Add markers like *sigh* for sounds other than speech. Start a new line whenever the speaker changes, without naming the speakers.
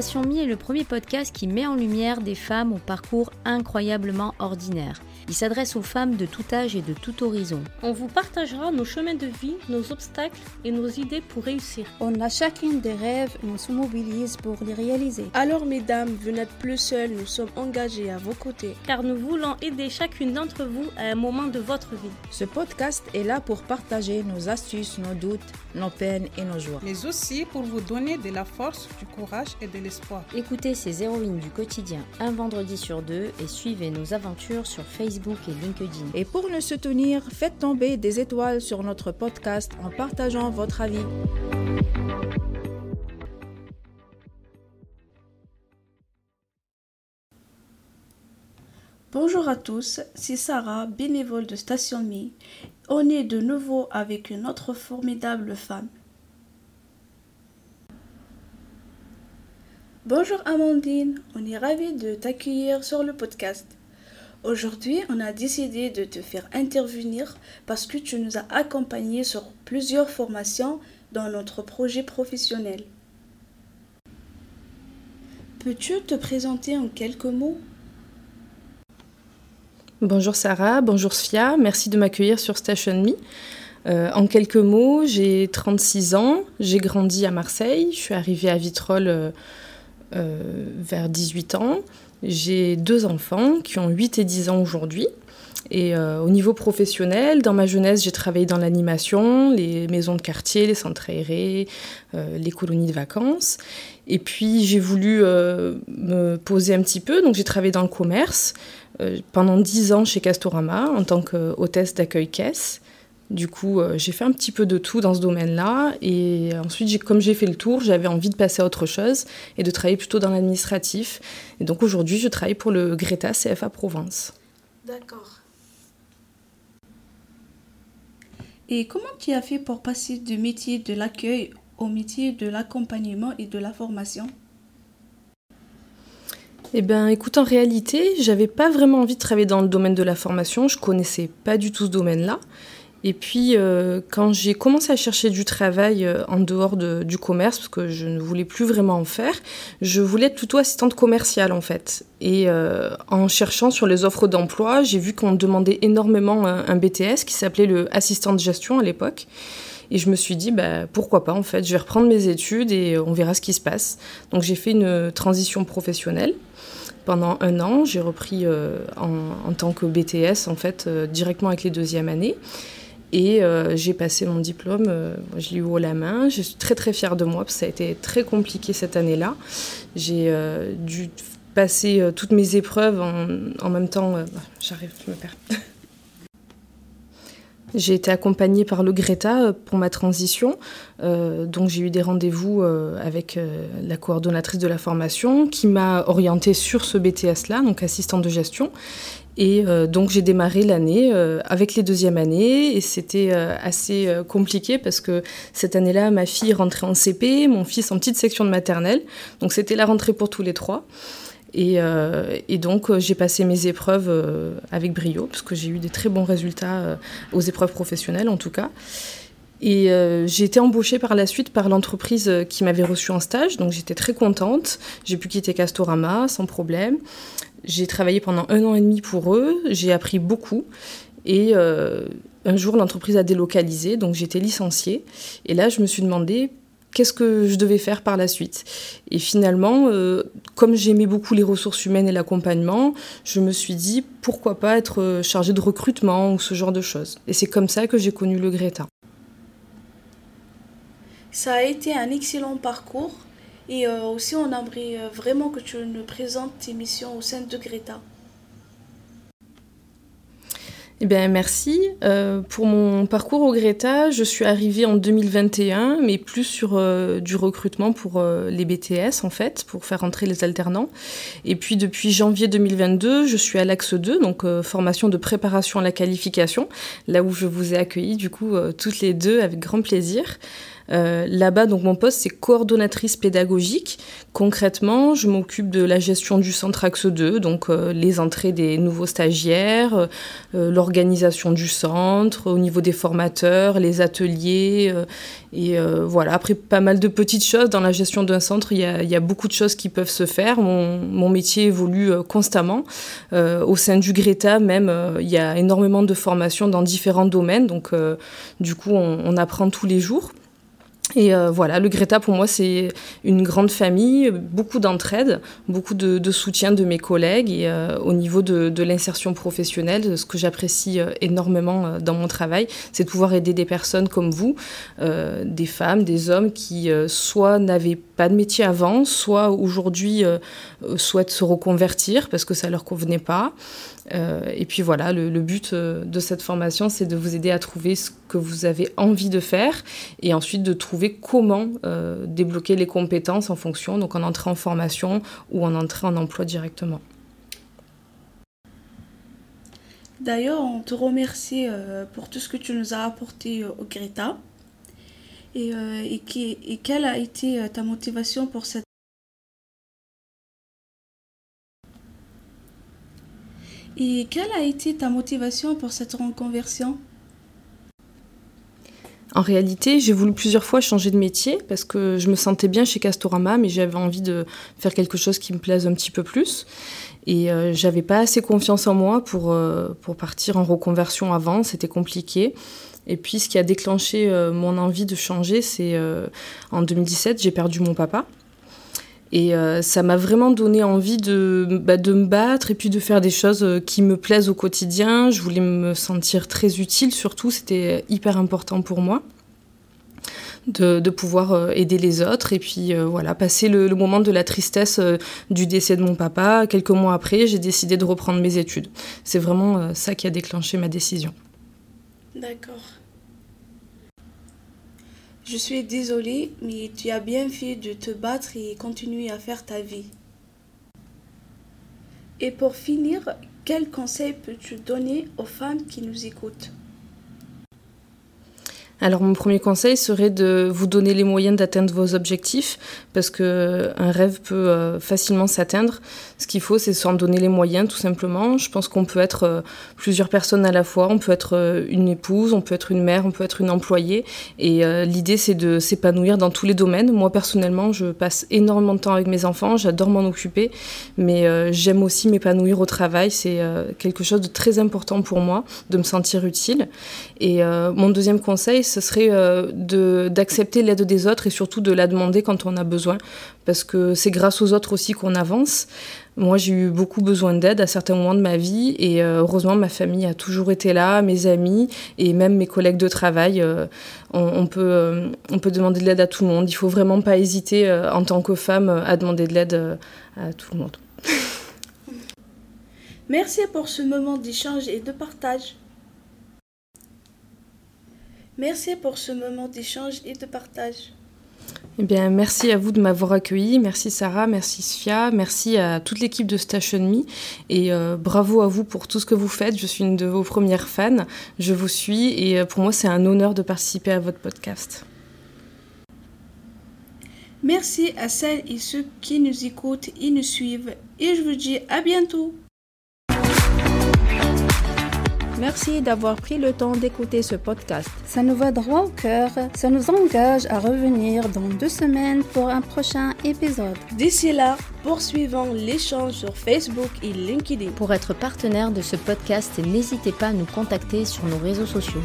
Station Mi est le premier podcast qui met en lumière des femmes au parcours incroyablement ordinaire. Il s'adresse aux femmes de tout âge et de tout horizon.
On vous partagera nos chemins de vie, nos obstacles et nos idées pour réussir.
On a chacune des rêves et on se mobilise pour les réaliser.
Alors mesdames, vous n'êtes plus seules, nous sommes engagés à vos côtés.
Car nous voulons aider chacune d'entre vous à un moment de votre vie.
Ce podcast est là pour partager nos astuces, nos doutes, nos peines et nos joies.
Mais aussi pour vous donner de la force, du courage et de l'espoir.
Écoutez ces héroïnes du quotidien un vendredi sur deux et suivez nos aventures sur Facebook et LinkedIn.
Et pour nous soutenir, faites tomber des étoiles sur notre podcast en partageant votre avis.
Bonjour à tous, c'est Sarah, bénévole de Station Mi. On est de nouveau avec une autre formidable femme. Bonjour Amandine, on est ravis de t'accueillir sur le podcast. Aujourd'hui, on a décidé de te faire intervenir parce que tu nous as accompagnés sur plusieurs formations dans notre projet professionnel. Peux-tu te présenter en quelques mots?
Bonjour Sarah, bonjour Sfia, merci de m'accueillir sur Station Me. Euh, en quelques mots, j'ai 36 ans, j'ai grandi à Marseille, je suis arrivée à Vitrolles euh, euh, vers 18 ans. J'ai deux enfants qui ont 8 et 10 ans aujourd'hui. Et euh, au niveau professionnel, dans ma jeunesse, j'ai travaillé dans l'animation, les maisons de quartier, les centres aérés, euh, les colonies de vacances. Et puis j'ai voulu euh, me poser un petit peu, donc j'ai travaillé dans le commerce pendant 10 ans chez Castorama en tant qu'hôtesse d'accueil caisse. Du coup, euh, j'ai fait un petit peu de tout dans ce domaine-là. Et ensuite, comme j'ai fait le tour, j'avais envie de passer à autre chose et de travailler plutôt dans l'administratif. Et donc aujourd'hui, je travaille pour le Greta CFA Provence.
D'accord. Et comment tu as fait pour passer du métier de l'accueil au métier de l'accompagnement et de la formation?
Eh bien, écoute, en réalité, j'avais pas vraiment envie de travailler dans le domaine de la formation. Je connaissais pas du tout ce domaine-là. Et puis, euh, quand j'ai commencé à chercher du travail euh, en dehors du commerce, parce que je ne voulais plus vraiment en faire, je voulais être plutôt assistante commerciale en fait. Et euh, en cherchant sur les offres d'emploi, j'ai vu qu'on demandait énormément un, BTS qui s'appelait le assistant de gestion à l'époque. Et je me suis dit, bah, pourquoi pas en fait, je vais reprendre mes études et on verra ce qui se passe. Donc j'ai fait une transition professionnelle pendant un an. J'ai repris en, tant que BTS en fait directement avec les deuxièmes années. Et euh, j'ai passé mon diplôme, euh, je l'ai eu haut la main. Je suis très très fière de moi parce que ça a été très compliqué cette année-là. J'ai euh, dû passer toutes mes épreuves en, même temps. Bah, j'arrive, je me perds. *laughs* J'ai été accompagnée par le Greta pour ma transition, donc j'ai eu des rendez-vous avec la coordonnatrice de la formation qui m'a orientée sur ce BTS-là, donc assistante de gestion. Et euh, donc j'ai démarré l'année euh, avec les deuxièmes années et c'était euh, assez compliqué parce que cette année-là, ma fille rentrait en CP, mon fils en petite section de maternelle. Donc c'était la rentrée pour tous les trois. Et, et donc j'ai passé mes épreuves avec brio parce que j'ai eu des très bons résultats aux épreuves professionnelles en tout cas. Et j'ai été embauchée par la suite par l'entreprise qui m'avait reçue en stage, donc j'étais très contente. J'ai pu quitter Castorama sans problème. J'ai travaillé pendant un an et demi pour eux, j'ai appris beaucoup. Et euh, un jour, l'entreprise a délocalisé, donc j'étais licenciée. Et là, je me suis demandé qu'est-ce que je devais faire par la suite. Et finalement, euh, comme j'aimais beaucoup les ressources humaines et l'accompagnement, je me suis dit pourquoi pas être chargée de recrutement ou ce genre de choses. Et c'est comme ça que j'ai connu le Greta.
Ça a été un excellent parcours. Et euh, aussi, on aimerait euh, vraiment que tu nous présentes tes missions au sein de Greta.
Eh bien, merci. Euh, pour mon parcours au Greta, je suis arrivée en 2021, mais plus sur du recrutement pour les BTS, en fait, pour faire entrer les alternants. Et puis, depuis janvier 2022, je suis à l'Axe 2, donc formation de préparation à la qualification, là où je vous ai accueillis, du coup, toutes les deux avec grand plaisir. Là-bas, donc mon poste, c'est coordonnatrice pédagogique. Concrètement, je m'occupe de la gestion du centre Axe 2, donc les entrées des nouveaux stagiaires, l'organisation du centre, au niveau des formateurs, les ateliers. et voilà, après pas mal de petites choses dans la gestion d'un centre, il y, a, beaucoup de choses qui peuvent se faire. Mon, métier évolue constamment. au sein du Greta, même, il y a énormément de formations dans différents domaines, donc du coup, on apprend tous les jours. Et euh, voilà, le Greta pour moi c'est une grande famille, beaucoup d'entraide, beaucoup de, de, soutien de mes collègues et euh, au niveau de, de l'insertion professionnelle, ce que j'apprécie euh, énormément euh, dans mon travail, c'est de pouvoir aider des personnes comme vous, euh, des femmes, des hommes qui soit n'avaient pas de métier avant, soit aujourd'hui souhaitent se reconvertir parce que ça leur convenait pas. Euh, et puis voilà, le, but euh, de cette formation, c'est de vous aider à trouver ce que vous avez envie de faire et ensuite de trouver comment euh, débloquer les compétences en fonction, donc en entrée en formation ou en entrée en emploi directement.
D'ailleurs, on te remercie pour tout ce que tu nous as apporté au Greta. Et, et, qui, et quelle a été ta motivation pour cette Et quelle a été ta motivation pour cette reconversion?
En réalité, j'ai voulu plusieurs fois changer de métier parce que je me sentais bien chez Castorama, mais j'avais envie de faire quelque chose qui me plaise un petit peu plus. Et euh, j'avais pas assez confiance en moi pour, euh, pour partir en reconversion avant, c'était compliqué. Et puis ce qui a déclenché euh, mon envie de changer, c'est en 2017, j'ai perdu mon papa. Et euh, ça m'a vraiment donné envie de, bah, de me battre et puis de faire des choses euh, qui me plaisent au quotidien. Je voulais me sentir très utile, surtout, c'était hyper important pour moi. De, pouvoir euh, aider les autres et puis voilà passer le, moment de la tristesse du décès de mon papa quelques mois après j'ai décidé de reprendre mes études c'est vraiment ça qui a déclenché ma décision
d'accord je suis désolée, mais tu as bien fait de te battre et continuer à faire ta vie. Et pour finir, quel conseil peux-tu donner aux femmes qui nous écoutent?
Alors mon premier conseil serait de vous donner les moyens d'atteindre vos objectifs parce que un rêve peut euh, facilement s'atteindre. Ce qu'il faut c'est s'en donner les moyens tout simplement. Je pense qu'on peut être euh, plusieurs personnes à la fois, on peut être euh, une épouse, on peut être une mère, on peut être une employée et euh, l'idée c'est de s'épanouir dans tous les domaines. Moi personnellement, je passe énormément de temps avec mes enfants, j'adore m'en occuper, mais euh, j'aime aussi m'épanouir au travail, c'est euh, quelque chose de très important pour moi de me sentir utile. Et mon deuxième conseil ce serait euh, d'accepter l'aide des autres et surtout de la demander quand on a besoin, parce que c'est grâce aux autres aussi qu'on avance. Moi, j'ai eu beaucoup besoin d'aide à certains moments de ma vie et euh, heureusement, ma famille a toujours été là, mes amis et même mes collègues de travail. Euh, on, peut, euh, on peut demander de l'aide à tout le monde. Il faut vraiment pas hésiter en tant que femme à demander de l'aide à tout le monde. *laughs*
Merci pour ce moment d'échange et de partage. Merci pour ce moment d'échange et de partage.
Eh bien, merci à vous de m'avoir accueilli. Merci Sarah, merci Sfia, merci à toute l'équipe de Station Me et euh, bravo à vous pour tout ce que vous faites. Je suis une de vos premières fans. Je vous suis et euh, pour moi, c'est un honneur de participer à votre podcast.
Merci à celles et ceux qui nous écoutent et nous suivent et je vous dis à bientôt.
Merci d'avoir pris le temps d'écouter ce podcast.
Ça nous va droit au cœur, ça nous engage à revenir dans deux semaines pour un prochain épisode.
D'ici là, poursuivons l'échange sur Facebook et LinkedIn.
Pour être partenaire de ce podcast, n'hésitez pas à nous contacter sur nos réseaux sociaux.